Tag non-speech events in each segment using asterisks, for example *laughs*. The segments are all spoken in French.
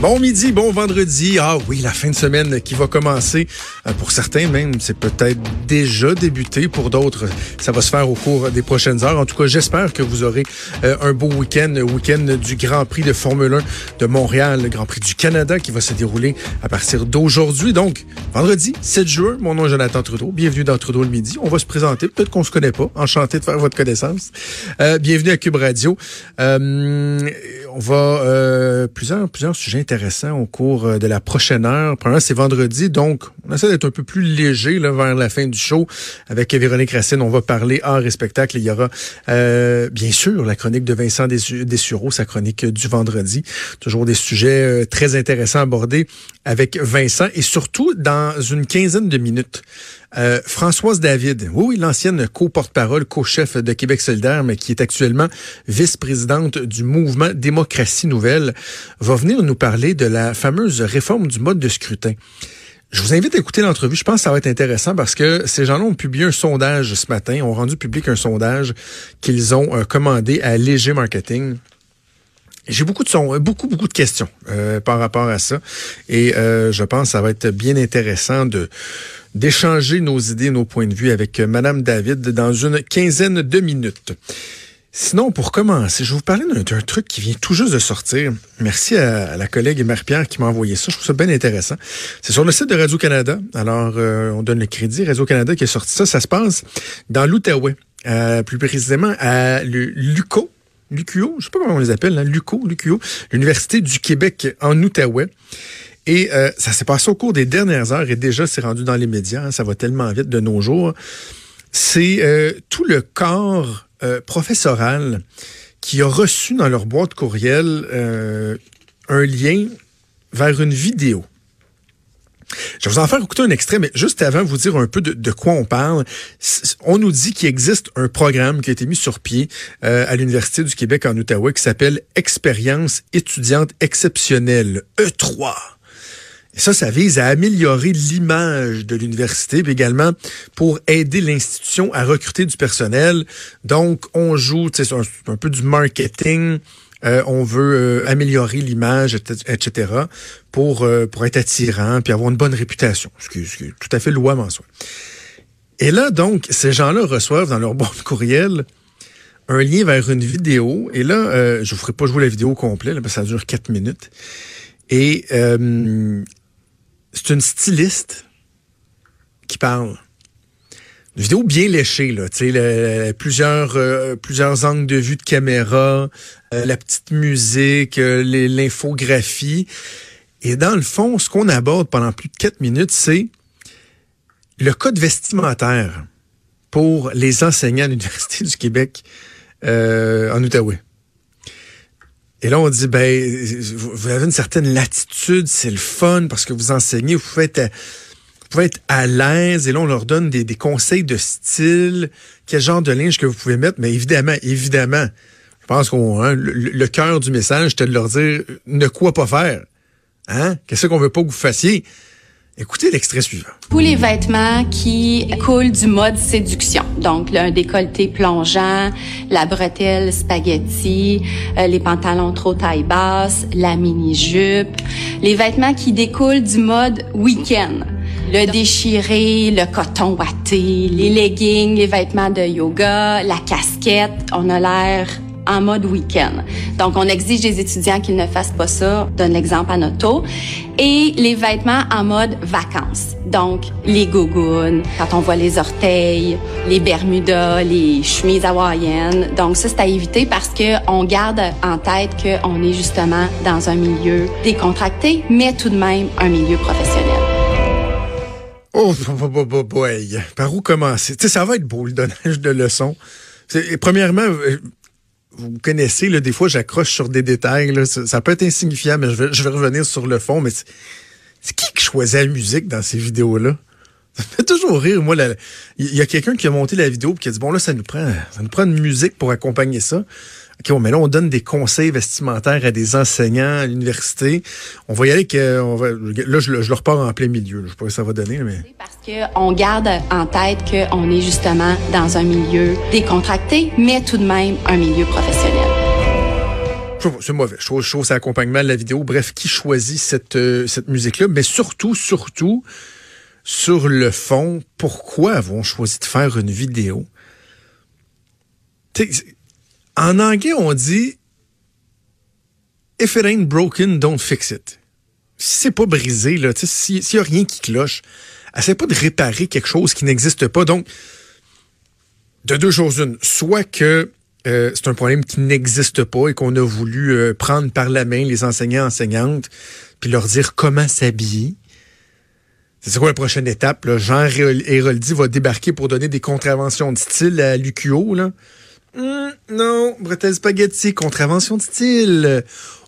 Bon midi, bon vendredi. Ah oui, la fin de semaine qui va commencer. Euh, Pour certains même, c'est peut-être déjà débuté. Pour d'autres, ça va se faire au cours des prochaines heures. En tout cas, j'espère que vous aurez euh, un beau week-end, week-end du Grand Prix de Formule 1 de Montréal, le Grand Prix du Canada qui va se dérouler à partir d'aujourd'hui. Donc, vendredi 7 juin, mon nom est Jonathan Trudeau. Bienvenue dans Trudeau le midi. On va se présenter. Peut-être qu'on se connaît pas. Enchanté de faire votre connaissance. Euh, bienvenue à Cube Radio. Euh, on va euh, plusieurs plusieurs sujets au cours euh, de la prochaine heure. Premièrement, c'est vendredi, donc on essaie d'être un peu plus léger là, vers la fin du show. Avec Véronique Racine, on va parler art et spectacle. Il y aura euh, bien sûr la chronique de Vincent Dessu- Dessureau, sa chronique du vendredi. Toujours des sujets euh, très intéressants à aborder avec Vincent et surtout dans une quinzaine de minutes. Euh, Françoise David, oui, l'ancienne co-porte-parole, co-chef de Québec solidaire, mais qui est actuellement vice-présidente du mouvement Démocratie Nouvelle, va venir nous parler de la fameuse réforme du mode de scrutin. Je vous invite à écouter l'entrevue. Je pense que ça va être intéressant parce que ces gens-là ont publié un sondage ce matin, ont rendu public un sondage qu'ils ont euh, commandé à Léger Marketing. J'ai beaucoup de son, beaucoup beaucoup de questions euh, par rapport à ça et euh, je pense que ça va être bien intéressant de d'échanger nos idées, nos points de vue avec euh, Madame David dans une quinzaine de minutes. Sinon, pour commencer, je vais vous parler d'un truc qui vient tout juste de sortir. Merci à, la collègue Marie-Pierre qui m'a envoyé ça. Je trouve ça bien intéressant. C'est sur le site de Radio-Canada. Alors, euh, on donne le crédit. Radio-Canada qui a sorti ça. Ça se passe dans l'Outaouais. Euh, plus précisément à Luco. Lucuo, je sais pas comment on les appelle, hein, Luco, Lucuo, l'Université du Québec en Outaouais. Et euh, ça s'est passé au cours des dernières heures et déjà c'est rendu dans les médias. hein, ça va tellement vite de nos jours. C'est euh, tout le corps euh, professoral qui a reçu dans leur boîte courriel un lien vers une vidéo. Je vais vous en faire écouter un extrait, mais juste avant vous dire un peu de, de quoi on parle, on nous dit qu'il existe un programme qui a été mis sur pied à l'Université du Québec en Outaouais qui s'appelle Expérience étudiante exceptionnelle, E3. Et ça, ça vise à améliorer l'image de l'université, puis également pour aider l'institution à recruter du personnel. Donc, on joue, c'est un, un peu du marketing. Euh, on veut euh, améliorer l'image, etc., pour, euh, pour être attirant, puis avoir une bonne réputation, ce qui, ce qui est tout à fait louable en soi. Et là, donc, ces gens-là reçoivent dans leur *laughs* boîte courriel un lien vers une vidéo. Et là, euh, je vous ferai pas jouer la vidéo là, parce que ça dure quatre minutes. Et euh, c'est une styliste qui parle. Une vidéo bien léchée, là, tu sais, plusieurs, euh, plusieurs angles de vue de caméra, euh, la petite musique, euh, l'infographie. Et dans le fond, ce qu'on aborde pendant plus de quatre minutes, c'est le code vestimentaire pour les enseignants à l'Université du Québec en Outaouais. Et là, on dit, ben, vous avez une certaine latitude, c'est le fun parce que vous enseignez, vous pouvez être, à- vous pouvez être à l'aise. Et là, on leur donne des, des conseils de style, quel genre de linge que vous pouvez mettre. Mais évidemment, évidemment, je pense qu'on hein, le, le cœur du message, c'était de leur dire ne quoi pas faire. Hein? Qu'est-ce qu'on veut pas que vous fassiez? Écoutez l'extrait suivant. Tous les vêtements qui coulent du mode séduction. Donc, un décolleté plongeant, la bretelle spaghetti, euh, les pantalons trop taille basse, la mini-jupe. Les vêtements qui découlent du mode week-end. Le déchiré, le coton watté, les leggings, les vêtements de yoga, la casquette. On a l'air en mode week-end. Donc, on exige des étudiants qu'ils ne fassent pas ça. Donne l'exemple à notre taux. Et les vêtements en mode vacances. Donc, les gougounes, quand on voit les orteils, les bermudas, les chemises hawaïennes. Donc, ça, c'est à éviter parce que on garde en tête qu'on est justement dans un milieu décontracté, mais tout de même un milieu professionnel. Oh, boy, boy, boy. Par où commencer? Tu sais, ça va être beau, le donnage de leçons. Premièrement, vous connaissez, là, des fois, j'accroche sur des détails. Là, ça, peut être insignifiant, mais je vais, revenir sur le fond. Mais c'est qui qui choisit la musique dans ces vidéos-là? Ça fait toujours rire. Moi, il y a quelqu'un qui a monté la vidéo et qui a dit, bon, là, ça nous prend, ça nous prend une musique pour accompagner ça. OK, bon, mais là, on donne des conseils vestimentaires à des enseignants à l'université. On va y aller que, on va, là, je, je, le repars en plein milieu. Je sais pas ce que ça va donner, mais. Parce qu'on garde en tête qu'on est justement dans un milieu décontracté, mais tout de même un milieu professionnel. C'est mauvais. Je trouve, je trouve accompagnement de la vidéo. Bref, qui choisit cette, euh, cette musique-là? Mais surtout, surtout, sur le fond, pourquoi avons choisi de faire une vidéo? T'sais, en anglais, on dit If it ain't broken, don't fix it. Si c'est pas brisé, là, s'il n'y a rien qui cloche, essaie pas de réparer quelque chose qui n'existe pas. Donc, de deux choses une. Soit que euh, c'est un problème qui n'existe pas et qu'on a voulu euh, prendre par la main les enseignants enseignantes puis leur dire comment s'habiller. C'est quoi la prochaine étape? Jean Héroldi va débarquer pour donner des contraventions de style à l'UQO. Hum, non, bretelles spaghetti, contravention de style.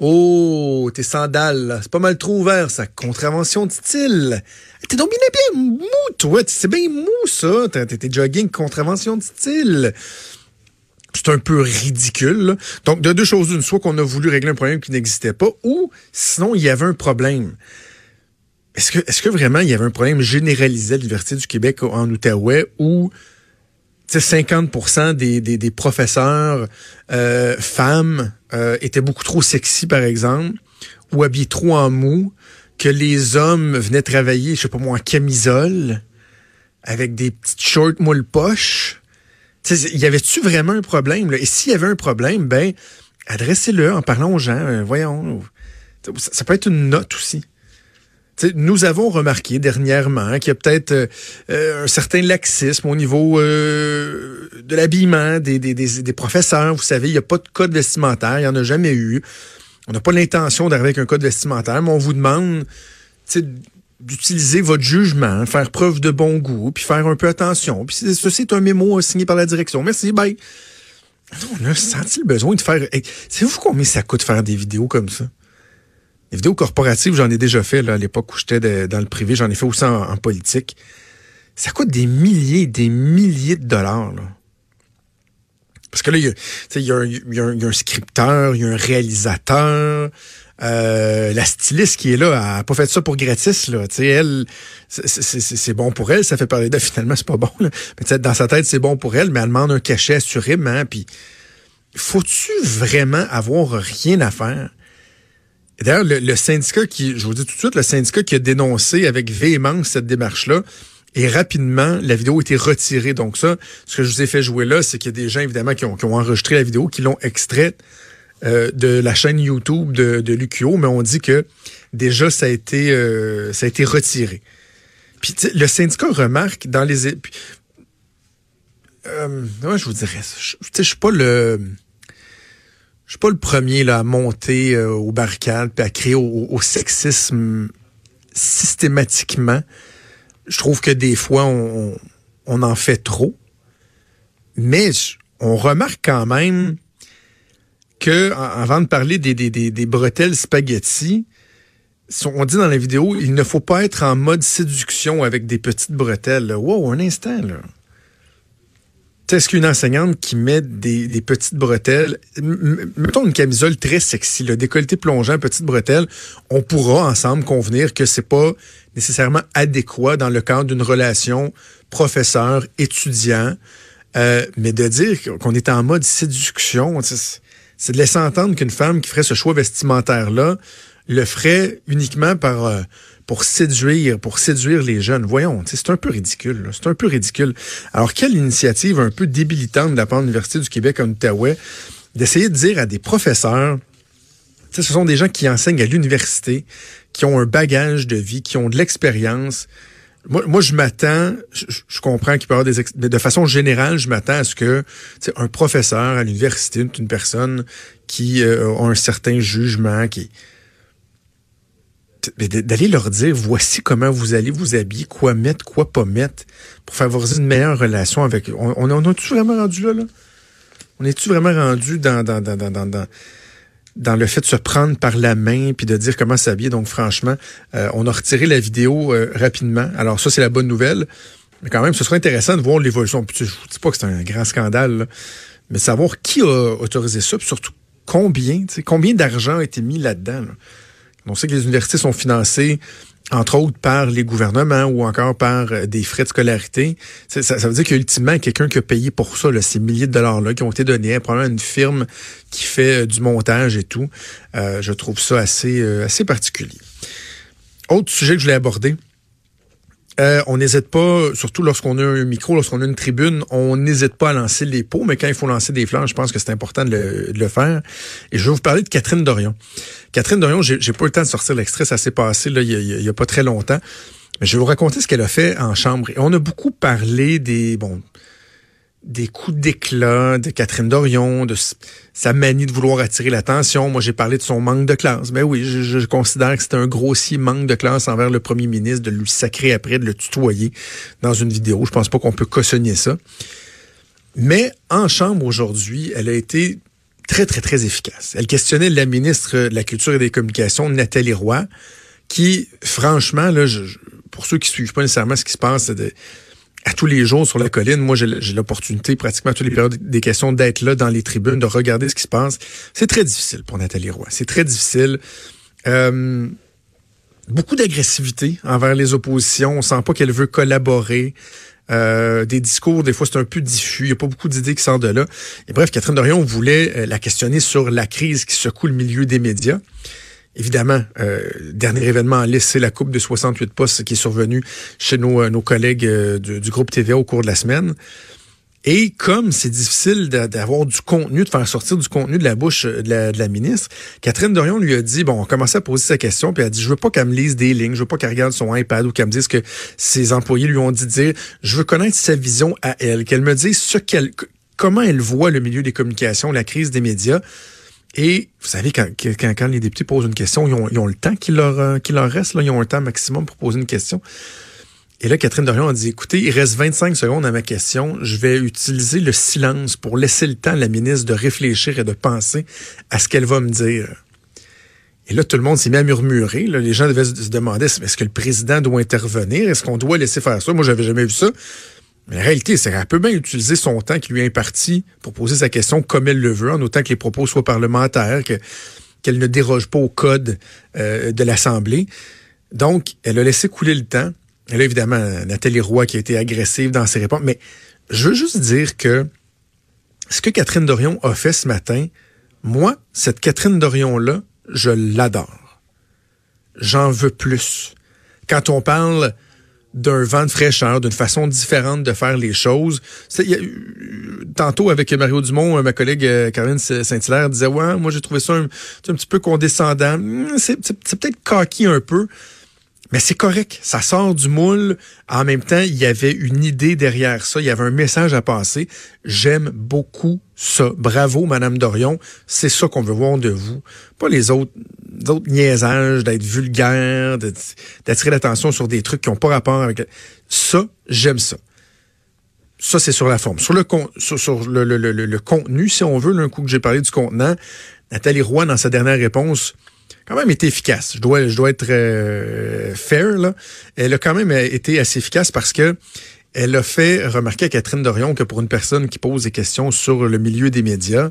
Oh, tes sandales, c'est pas mal trop ouvert, ça. Contravention de style. T'es donc bien, bien mou, toi. C'est bien mou, ça. T'es jogging, contravention de style. C'est un peu ridicule. Donc, de deux choses une, soit qu'on a voulu régler un problème qui n'existait pas, ou sinon, il y avait un problème. Est-ce que, est-ce que vraiment il y avait un problème généralisé à l'Université du Québec en Outaouais où 50 des, des, professeurs euh, femmes euh, étaient beaucoup trop sexy, par exemple, ou habillés trop en mou, que les hommes venaient travailler, je sais pas moi, en camisole, avec des petites shorts moule poche. Il y avait-tu vraiment un problème? Et s'il y avait un problème, ben, adressez-le en parlant aux gens. Euh, voyons. ça peut être une note aussi nous avons remarqué dernièrement qu'il y a peut-être euh, euh, un certain laxisme au niveau euh, de l'habillement des, professeurs. Vous savez, il n'y a pas de code vestimentaire, il n'y en a jamais eu. On n'a pas l'intention d'arriver avec un code vestimentaire, mais on vous demande d'utiliser votre jugement, faire preuve de bon goût, puis faire un peu attention. Puis ceci est un mémo signé par la direction. Merci, bye. On a senti le besoin de faire... C'est vous combien ça coûte faire des vidéos comme ça? Les vidéos corporatives, j'en ai déjà fait là, à l'époque où j'étais dans le privé. J'en ai fait aussi en, politique. Ça coûte des milliers des milliers de dollars. Là. Parce que là, il y, a, un scripteur, il y a un réalisateur. Euh, la styliste qui est là, elle n'a pas fait ça pour gratis. Là. elle, c'est bon pour elle, ça fait parler d'elle. *laughs* Finalement, c'est pas bon. Là. Mais dans sa tête, c'est bon pour elle, mais elle demande un cachet assurément. Puis, faut-tu vraiment avoir rien à faire? D'ailleurs, le, syndicat qui, je vous dis tout de suite, le syndicat qui a dénoncé avec véhémence cette démarche-là, et rapidement, la vidéo a été retirée. Donc ça, ce que je vous ai fait jouer là, c'est qu'il y a des gens, évidemment, qui ont, enregistré la vidéo, qui l'ont extraite euh, de la chaîne YouTube de, de l'UQO, mais on dit que déjà, ça a été, euh, ça a été retiré. Puis le syndicat remarque dans les... euh, je vous dirais, je, je suis pas le je suis pas le premier là, à monter euh, aux barricades à créer au, sexisme systématiquement. Je trouve que des fois, on, on en fait trop. Mais on remarque quand même que, avant de parler des, des, des, des bretelles spaghetti, on dit dans la vidéo, il ne faut pas être en mode séduction avec des petites bretelles. Wow, un instant, là. Est-ce qu'une enseignante qui met des, petites bretelles, mettons une camisole très sexy, le décolleté plongeant, petite bretelle, on pourra ensemble convenir que c'est pas nécessairement adéquat dans le cadre d'une relation professeur-étudiant, euh, mais de dire qu'on est en mode séduction, c'est de laisser entendre qu'une femme qui ferait ce choix vestimentaire-là le ferait uniquement par... Euh, pour séduire, pour séduire les jeunes. Voyons, c'est un peu ridicule. C'est un peu ridicule. Alors, quelle initiative un peu débilitante de la part de l'Université du Québec en Outaouais d'essayer de dire à des professeurs, ce sont des gens qui enseignent à l'université, qui ont un bagage de vie, qui ont de l'expérience. Moi, moi, je m'attends, je, comprends qu'il peut y avoir des... Mais de façon générale, je m'attends à ce que un professeur à l'université, une personne qui euh, a un certain jugement, qui d'aller leur dire voici comment vous allez vous habiller, quoi mettre, quoi pas mettre, pour favoriser une meilleure relation avec. On, on, on est-tu vraiment rendu là, là? On est-tu vraiment rendu dans, le fait de se prendre par la main puis de dire comment s'habiller? Donc, franchement, euh, on a retiré la vidéo euh, rapidement. Alors, ça, c'est la bonne nouvelle. Mais quand même, ce serait intéressant de voir l'évolution. Je ne dis pas que c'est un grand scandale, mais savoir qui a autorisé ça, puis surtout combien, combien d'argent a été mis là-dedans. On sait que les universités sont financées entre autres par les gouvernements ou encore par euh, des frais de scolarité. Ça, veut dire qu'ultimement, quelqu'un qui a payé pour ça, là, ces milliers de dollars-là qui ont été donnés, probablement une firme qui fait euh, du montage et tout. Euh, je trouve ça assez, assez particulier. Autre sujet que je voulais aborder, euh, on n'hésite pas, surtout lorsqu'on a un micro, lorsqu'on a une tribune, on n'hésite pas à lancer les pots, mais quand il faut lancer des fleurs, je pense que c'est important de le, faire. Et je vais vous parler de Catherine Dorion. Catherine Dorion, j'ai pas eu le temps de sortir l'extrait, ça s'est passé là, il, y a, pas très longtemps. Mais je vais vous raconter ce qu'elle a fait en chambre. Et on a beaucoup parlé des, bon, des coups d'éclat de Catherine Dorion, de sa manie de vouloir attirer l'attention. Moi, j'ai parlé de son manque de classe. Ben oui, je, considère que c'était un grossier manque de classe envers le premier ministre de lui sacrer après, de le tutoyer dans une vidéo. Je pense pas qu'on peut cautionner ça. Mais en chambre aujourd'hui, elle a été très, très, très efficace. Elle questionnait la ministre de la Culture et des Communications, Nathalie Roy, qui, franchement, là, pour ceux qui suivent pas nécessairement ce qui se passe, de, à tous les jours sur la colline. Moi, j'ai l'opportunité pratiquement à tous les périodes des questions d'être là dans les tribunes, de regarder ce qui se passe. C'est très difficile pour Nathalie Roy. C'est très difficile. Euh, beaucoup d'agressivité envers les oppositions. On sent pas qu'elle veut collaborer. Euh, des discours, des fois, c'est un peu diffus. Il n'y a pas beaucoup d'idées qui sortent de là. Et bref, Catherine Dorion voulait euh, la questionner sur la crise qui secoue le milieu des médias. Évidemment, euh, dernier événement en liste, c'est la Coupe de 68 postes qui est survenue chez nos, euh, nos collègues euh, du, groupe TVA au cours de la semaine. Et comme c'est difficile d'avoir du contenu, de faire sortir du contenu de la bouche de la, ministre, Catherine Dorion lui a dit, bon, on commençait à poser sa question, puis elle a dit, je veux pas qu'elle me lise des lignes, je veux pas qu'elle regarde son iPad ou qu'elle me dise que ses employés lui ont dit de dire, je veux connaître sa vision à elle, qu'elle me dise ce qu'elle, comment elle voit le milieu des communications, la crise des médias. Et vous savez, quand, quand, les députés posent une question, ils ont, le temps leur, euh, leur reste, là, ils ont un temps maximum pour poser une question. Et là, Catherine Dorion a dit, écoutez, il reste 25 secondes à ma question. Je vais utiliser le silence pour laisser le temps à la ministre de réfléchir et de penser à ce qu'elle va me dire. Et là, tout le monde s'est mis à murmurer. les gens devaient se demander, est-ce que le président doit intervenir? Est-ce qu'on doit laisser faire ça? Moi, j'avais jamais vu ça. Mais la réalité, c'est qu'elle peut bien utiliser son temps qui lui est imparti pour poser sa question comme elle le veut, en autant que les propos soient parlementaires, qu'elle ne déroge pas au code euh, de l'Assemblée. Donc, elle a laissé couler le temps. Elle a évidemment Nathalie Roy qui a été agressive dans ses réponses. Mais je veux juste dire que ce que Catherine Dorion a fait ce matin, moi, cette Catherine Dorion-là, je l'adore. J'en veux plus. Quand on parle d'un vent de fraîcheur, d'une façon différente de faire les choses. tantôt avec Mario Dumont, ma collègue euh, Caroline Saint-Hilaire disait ouais, moi j'ai trouvé ça un, un, petit peu condescendant. Hmm, c'est peut-être coquille un peu, mais c'est correct, ça sort du moule. En même temps, il y avait une idée derrière ça, il y avait un message à passer. J'aime beaucoup ça. Bravo, Madame Dorion. C'est ça qu'on veut voir de vous. Pas les autres, autres niaisages, d'être vulgaire, d'attirer l'attention sur des trucs qui n'ont pas rapport avec... Ça, j'aime ça. Ça, c'est sur la forme. Sur le, sur, le, le, le, contenu, si on veut, un coup que j'ai parlé du contenant, Nathalie Roy, dans sa dernière réponse, quand même été efficace. Je dois, être euh, fair. Là. Elle a quand même été assez efficace parce que elle a fait remarquer à Catherine Dorion que pour une personne qui pose des questions sur le milieu des médias,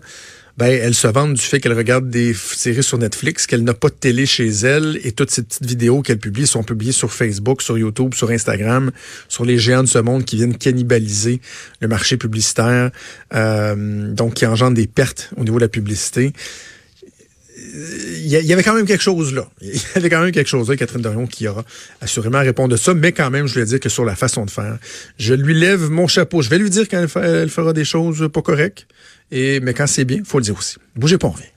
ben, elle se vante du fait qu'elle regarde des séries sur Netflix, qu'elle n'a pas de télé chez elle et toutes ces petites vidéos qu'elle publie sont publiées sur Facebook, sur YouTube, sur Instagram, sur les géants de ce monde qui viennent cannibaliser le marché publicitaire, euh, donc qui engendrent des pertes au niveau de la publicité il y avait quand même quelque chose là. *laughs* Il y avait quand même quelque chose là, Catherine Dorion, qui aura assurément à répondre de ça, mais quand même, je ai dit que sur la façon de faire, je lui lève mon chapeau. Je vais lui dire quand elle, fera des choses pas correctes, et, mais quand c'est bien, faut le dire aussi. Bougez pas, on revient.